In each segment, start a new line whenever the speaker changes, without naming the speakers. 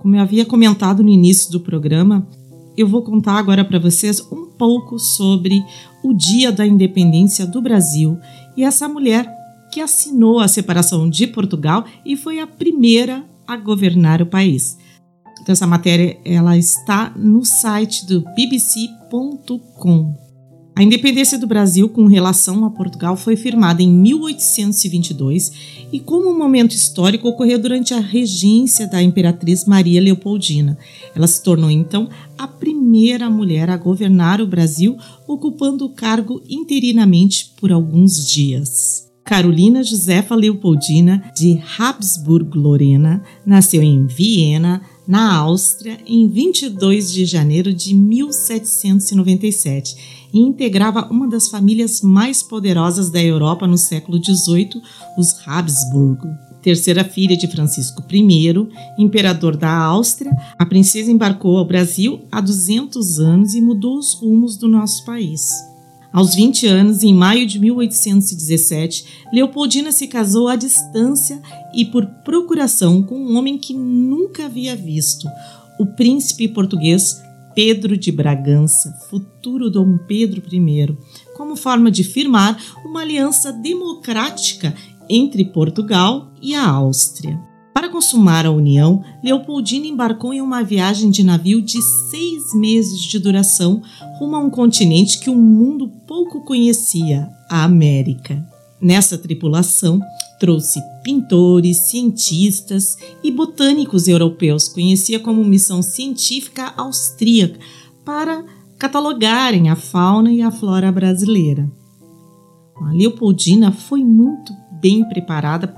como eu havia comentado no início do programa, eu vou contar agora para vocês um pouco sobre o Dia da Independência do Brasil e essa mulher que assinou a separação de Portugal e foi a primeira a governar o país. Então essa matéria ela está no site do bbc.com. A independência do Brasil com relação a Portugal foi firmada em 1822 e, como um momento histórico, ocorreu durante a regência da imperatriz Maria Leopoldina. Ela se tornou então a primeira mulher a governar o Brasil, ocupando o cargo interinamente por alguns dias. Carolina Josefa Leopoldina de Habsburg-Lorena nasceu em Viena, na Áustria, em 22 de janeiro de 1797 e integrava uma das famílias mais poderosas da Europa no século XVIII, os Habsburgo. Terceira filha de Francisco I, imperador da Áustria, a princesa embarcou ao Brasil há 200 anos e mudou os rumos do nosso país. Aos 20 anos, em maio de 1817, Leopoldina se casou à distância e por procuração com um homem que nunca havia visto, o príncipe português Pedro de Bragança, futuro Dom Pedro I, como forma de firmar uma aliança democrática entre Portugal e a Áustria. Para consumar a união, Leopoldina embarcou em uma viagem de navio de seis meses de duração rumo a um continente que o mundo pouco conhecia, a América. Nessa tripulação, trouxe pintores, cientistas e botânicos europeus, conhecia como missão científica austríaca, para catalogarem a fauna e a flora brasileira. A Leopoldina foi muito bem preparada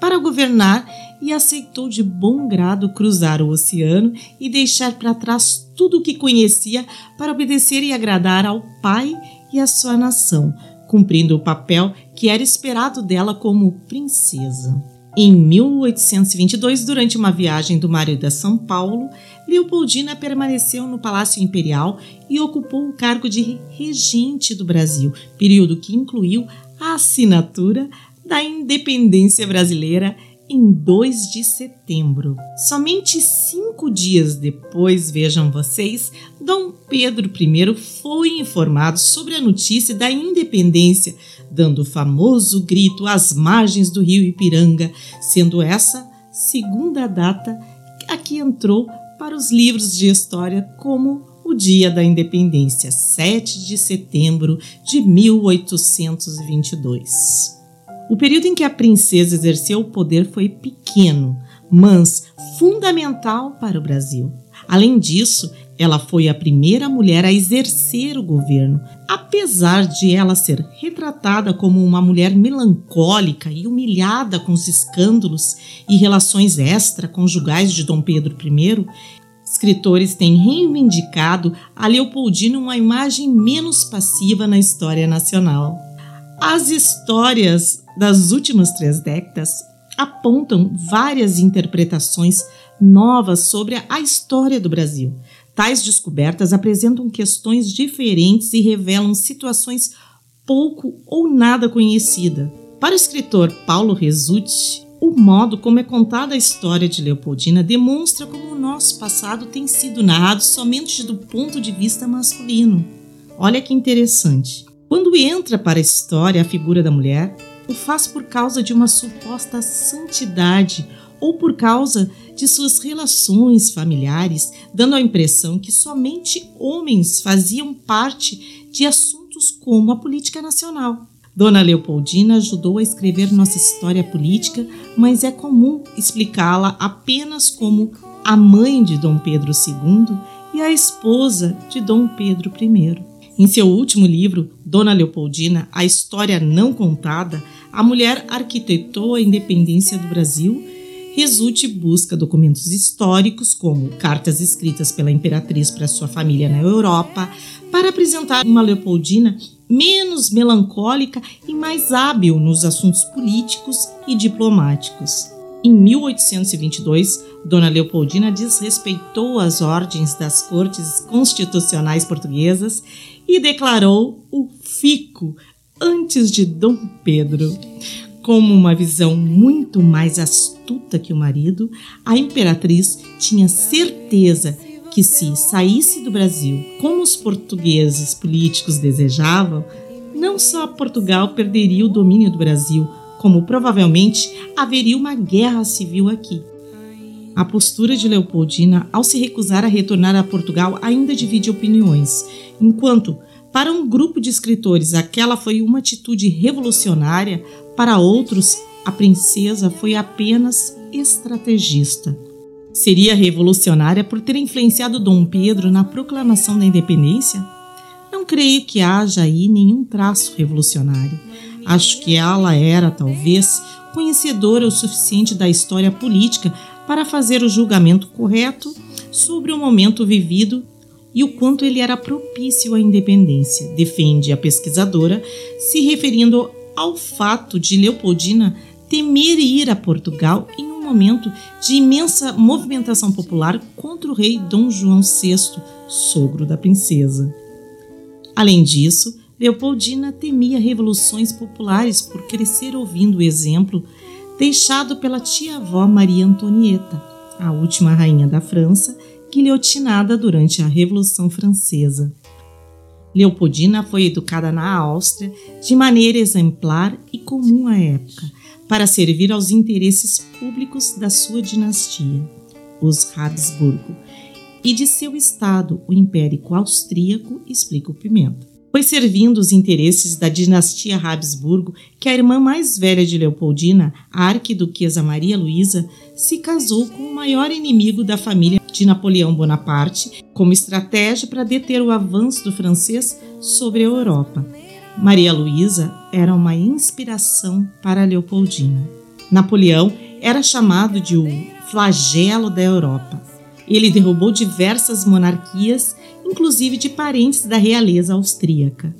para governar e aceitou de bom grado cruzar o oceano e deixar para trás tudo o que conhecia para obedecer e agradar ao pai e à sua nação, cumprindo o papel que era esperado dela como princesa. Em 1822, durante uma viagem do marido a São Paulo, Leopoldina permaneceu no Palácio Imperial e ocupou o cargo de regente do Brasil, período que incluiu a assinatura da independência brasileira em 2 de setembro. Somente cinco dias depois, vejam vocês, Dom Pedro I foi informado sobre a notícia da independência, dando o famoso grito às margens do rio Ipiranga, sendo essa segunda data a que entrou para os livros de história como o Dia da Independência, 7 de setembro de 1822. O período em que a princesa exerceu o poder foi pequeno, mas fundamental para o Brasil. Além disso, ela foi a primeira mulher a exercer o governo, apesar de ela ser retratada como uma mulher melancólica e humilhada com os escândalos e relações extraconjugais de Dom Pedro I. Escritores têm reivindicado a Leopoldina uma imagem menos passiva na história nacional. As histórias das últimas três décadas apontam várias interpretações novas sobre a história do Brasil. Tais descobertas apresentam questões diferentes e revelam situações pouco ou nada conhecidas. Para o escritor Paulo Resutti, o modo como é contada a história de Leopoldina demonstra como o nosso passado tem sido narrado somente do ponto de vista masculino. Olha que interessante. Quando entra para a história a figura da mulher, o faz por causa de uma suposta santidade ou por causa de suas relações familiares, dando a impressão que somente homens faziam parte de assuntos como a política nacional. Dona Leopoldina ajudou a escrever nossa história política, mas é comum explicá-la apenas como a mãe de Dom Pedro II e a esposa de Dom Pedro I. Em seu último livro, Dona Leopoldina, A História Não Contada, a mulher arquitetou a independência do Brasil. Resulte busca documentos históricos, como cartas escritas pela imperatriz para sua família na Europa, para apresentar uma Leopoldina menos melancólica e mais hábil nos assuntos políticos e diplomáticos. Em 1822, Dona Leopoldina desrespeitou as ordens das cortes constitucionais portuguesas e declarou o fico antes de Dom Pedro, como uma visão muito mais astuta que o marido, a imperatriz tinha certeza que se saísse do Brasil como os portugueses políticos desejavam, não só Portugal perderia o domínio do Brasil, como provavelmente haveria uma guerra civil aqui. A postura de Leopoldina ao se recusar a retornar a Portugal ainda divide opiniões, enquanto para um grupo de escritores aquela foi uma atitude revolucionária, para outros a princesa foi apenas estrategista. Seria revolucionária por ter influenciado Dom Pedro na proclamação da independência? Não creio que haja aí nenhum traço revolucionário. Acho que ela era, talvez, conhecedora o suficiente da história política para fazer o julgamento correto sobre o momento vivido e o quanto ele era propício à independência, defende a pesquisadora, se referindo ao fato de Leopoldina temer ir a Portugal em um momento de imensa movimentação popular contra o rei Dom João VI, sogro da princesa. Além disso, Leopoldina temia revoluções populares por crescer ouvindo o exemplo deixado pela tia-avó Maria Antonieta, a última rainha da França, guilhotinada durante a Revolução Francesa. Leopoldina foi educada na Áustria de maneira exemplar e comum à época, para servir aos interesses públicos da sua dinastia, os Habsburgo, e de seu estado, o Império Austríaco, explica o Pimenta. Foi servindo os interesses da dinastia Habsburgo que a irmã mais velha de Leopoldina, a arquiduquesa Maria Luísa, se casou com o maior inimigo da família de Napoleão Bonaparte, como estratégia para deter o avanço do francês sobre a Europa. Maria Luísa era uma inspiração para Leopoldina. Napoleão era chamado de o flagelo da Europa. Ele derrubou diversas monarquias inclusive de parentes da realeza austríaca.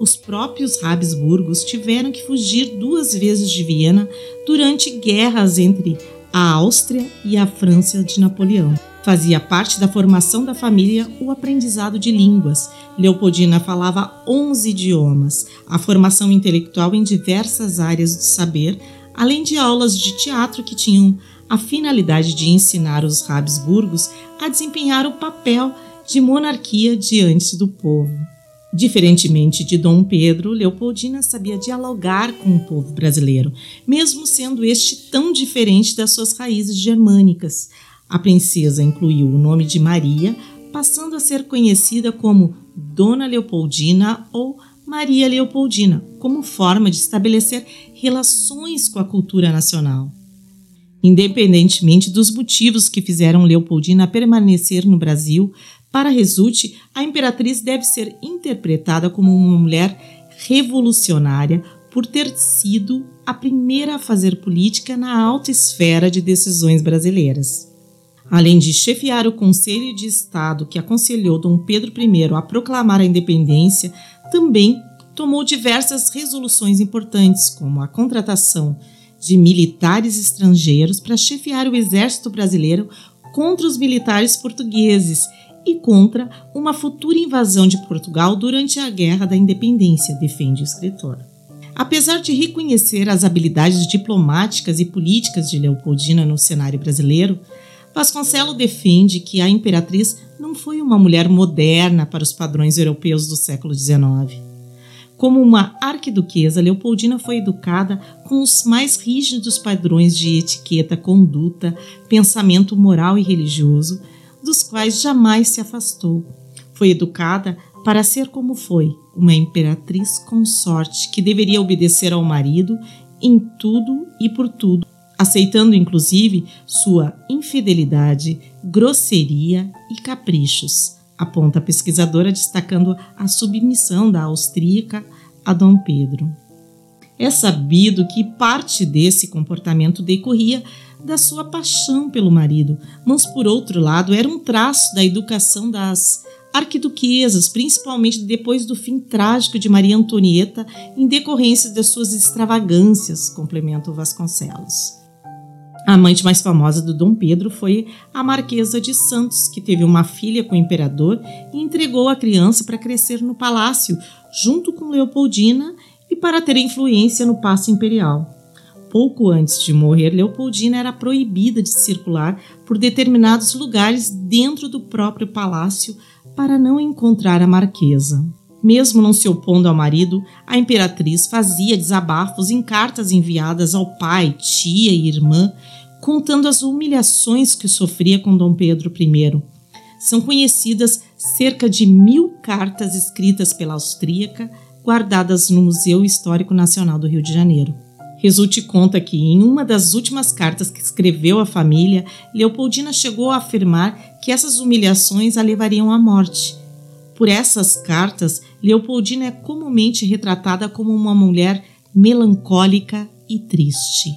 Os próprios Habsburgos tiveram que fugir duas vezes de Viena durante guerras entre a Áustria e a França de Napoleão. Fazia parte da formação da família o aprendizado de línguas. Leopoldina falava 11 idiomas, a formação intelectual em diversas áreas do saber, além de aulas de teatro que tinham a finalidade de ensinar os Habsburgos a desempenhar o papel de monarquia diante do povo. Diferentemente de Dom Pedro, Leopoldina sabia dialogar com o povo brasileiro, mesmo sendo este tão diferente das suas raízes germânicas. A princesa incluiu o nome de Maria, passando a ser conhecida como Dona Leopoldina ou Maria Leopoldina, como forma de estabelecer relações com a cultura nacional. Independentemente dos motivos que fizeram Leopoldina permanecer no Brasil, para Resulte, a imperatriz deve ser interpretada como uma mulher revolucionária por ter sido a primeira a fazer política na alta esfera de decisões brasileiras. Além de chefiar o Conselho de Estado que aconselhou Dom Pedro I a proclamar a independência, também tomou diversas resoluções importantes, como a contratação de militares estrangeiros para chefiar o exército brasileiro contra os militares portugueses e contra uma futura invasão de Portugal durante a Guerra da Independência, defende o escritor. Apesar de reconhecer as habilidades diplomáticas e políticas de Leopoldina no cenário brasileiro, Vasconcelos defende que a imperatriz não foi uma mulher moderna para os padrões europeus do século XIX. Como uma arquiduquesa, Leopoldina foi educada com os mais rígidos padrões de etiqueta, conduta, pensamento moral e religioso, dos quais jamais se afastou. Foi educada para ser como foi, uma imperatriz consorte que deveria obedecer ao marido em tudo e por tudo, aceitando inclusive sua infidelidade, grosseria e caprichos, aponta a pesquisadora destacando a submissão da austríaca a Dom Pedro. É sabido que parte desse comportamento decorria da sua paixão pelo marido, mas por outro lado era um traço da educação das arquiduquesas, principalmente depois do fim trágico de Maria Antonieta, em decorrência das suas extravagâncias, complementa o Vasconcelos. A amante mais famosa do Dom Pedro foi a Marquesa de Santos, que teve uma filha com o imperador e entregou a criança para crescer no palácio, junto com Leopoldina e para ter influência no passo imperial. Pouco antes de morrer, Leopoldina era proibida de circular por determinados lugares dentro do próprio palácio para não encontrar a marquesa. Mesmo não se opondo ao marido, a imperatriz fazia desabafos em cartas enviadas ao pai, tia e irmã, contando as humilhações que sofria com Dom Pedro I. São conhecidas cerca de mil cartas escritas pela austríaca, guardadas no Museu Histórico Nacional do Rio de Janeiro. Resulte conta que, em uma das últimas cartas que escreveu à família, Leopoldina chegou a afirmar que essas humilhações a levariam à morte. Por essas cartas, Leopoldina é comumente retratada como uma mulher melancólica e triste.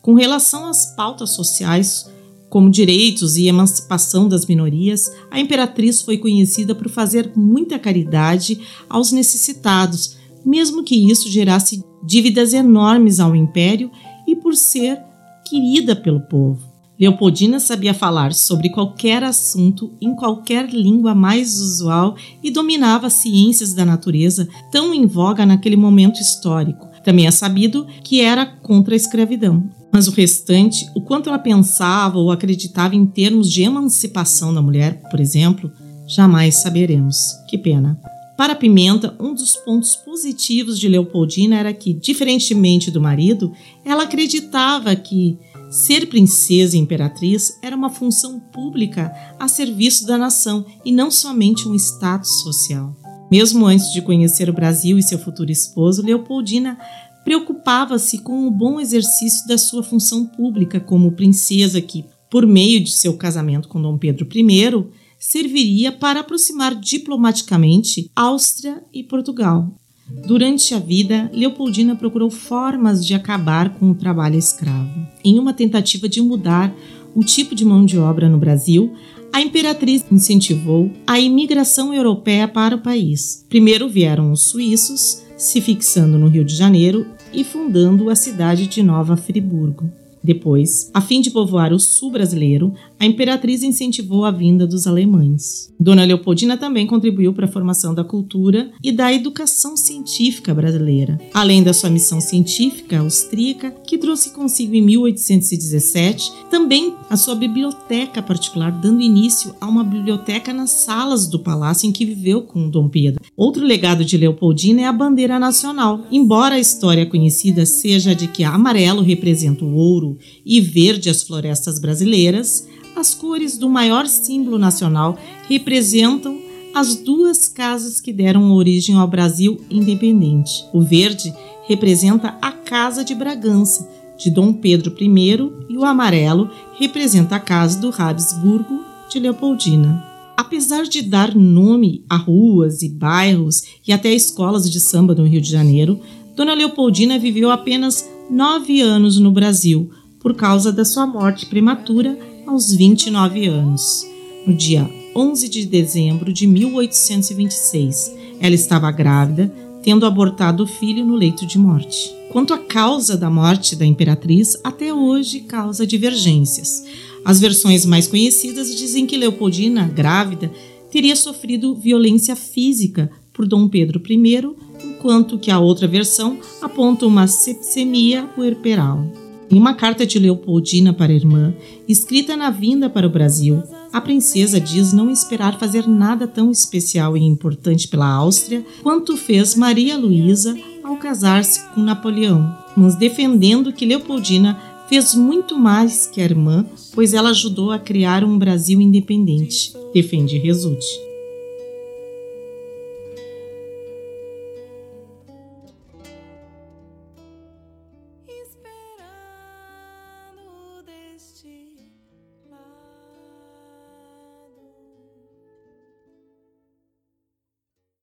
Com relação às pautas sociais, como direitos e emancipação das minorias, a imperatriz foi conhecida por fazer muita caridade aos necessitados, mesmo que isso gerasse dívidas enormes ao império e por ser querida pelo povo. Leopoldina sabia falar sobre qualquer assunto em qualquer língua mais usual e dominava as ciências da natureza tão em voga naquele momento histórico. Também é sabido que era contra a escravidão. Mas o restante, o quanto ela pensava ou acreditava em termos de emancipação da mulher, por exemplo, jamais saberemos. Que pena. Para Pimenta, um dos pontos positivos de Leopoldina era que, diferentemente do marido, ela acreditava que ser princesa e imperatriz era uma função pública a serviço da nação e não somente um status social. Mesmo antes de conhecer o Brasil e seu futuro esposo, Leopoldina preocupava-se com o bom exercício da sua função pública como princesa que, por meio de seu casamento com Dom Pedro I, serviria para aproximar diplomaticamente Áustria e Portugal. Durante a vida, Leopoldina procurou formas de acabar com o trabalho escravo. Em uma tentativa de mudar o tipo de mão de obra no Brasil, a imperatriz incentivou a imigração europeia para o país. Primeiro vieram os suíços, se fixando no Rio de Janeiro e fundando a cidade de Nova Friburgo. Depois, a fim de povoar o sul brasileiro, a imperatriz incentivou a vinda dos alemães. Dona Leopoldina também contribuiu para a formação da cultura e da educação científica brasileira, além da sua missão científica austríaca, que trouxe consigo em 1817 também a sua biblioteca particular, dando início a uma biblioteca nas salas do palácio em que viveu com Dom Pedro. Outro legado de Leopoldina é a bandeira nacional. Embora a história conhecida seja de que amarelo representa o ouro e verde as florestas brasileiras, as cores do maior símbolo nacional representam as duas casas que deram origem ao Brasil independente. O verde representa a Casa de Bragança, de Dom Pedro I, e o amarelo representa a Casa do Habsburgo, de Leopoldina. Apesar de dar nome a ruas e bairros e até escolas de samba no Rio de Janeiro, Dona Leopoldina viveu apenas nove anos no Brasil por causa da sua morte prematura aos 29 anos. No dia 11 de dezembro de 1826, ela estava grávida, tendo abortado o filho no leito de morte. Quanto à causa da morte da imperatriz, até hoje causa divergências. As versões mais conhecidas dizem que Leopoldina, grávida, teria sofrido violência física por Dom Pedro I, enquanto que a outra versão aponta uma sepsemia puerperal. Em uma carta de Leopoldina para a irmã, escrita na vinda para o Brasil, a princesa diz não esperar fazer nada tão especial e importante pela Áustria quanto fez Maria Luísa ao casar-se com Napoleão, mas defendendo que Leopoldina fez muito mais que a irmã, pois ela ajudou a criar um Brasil independente, defende Resulte.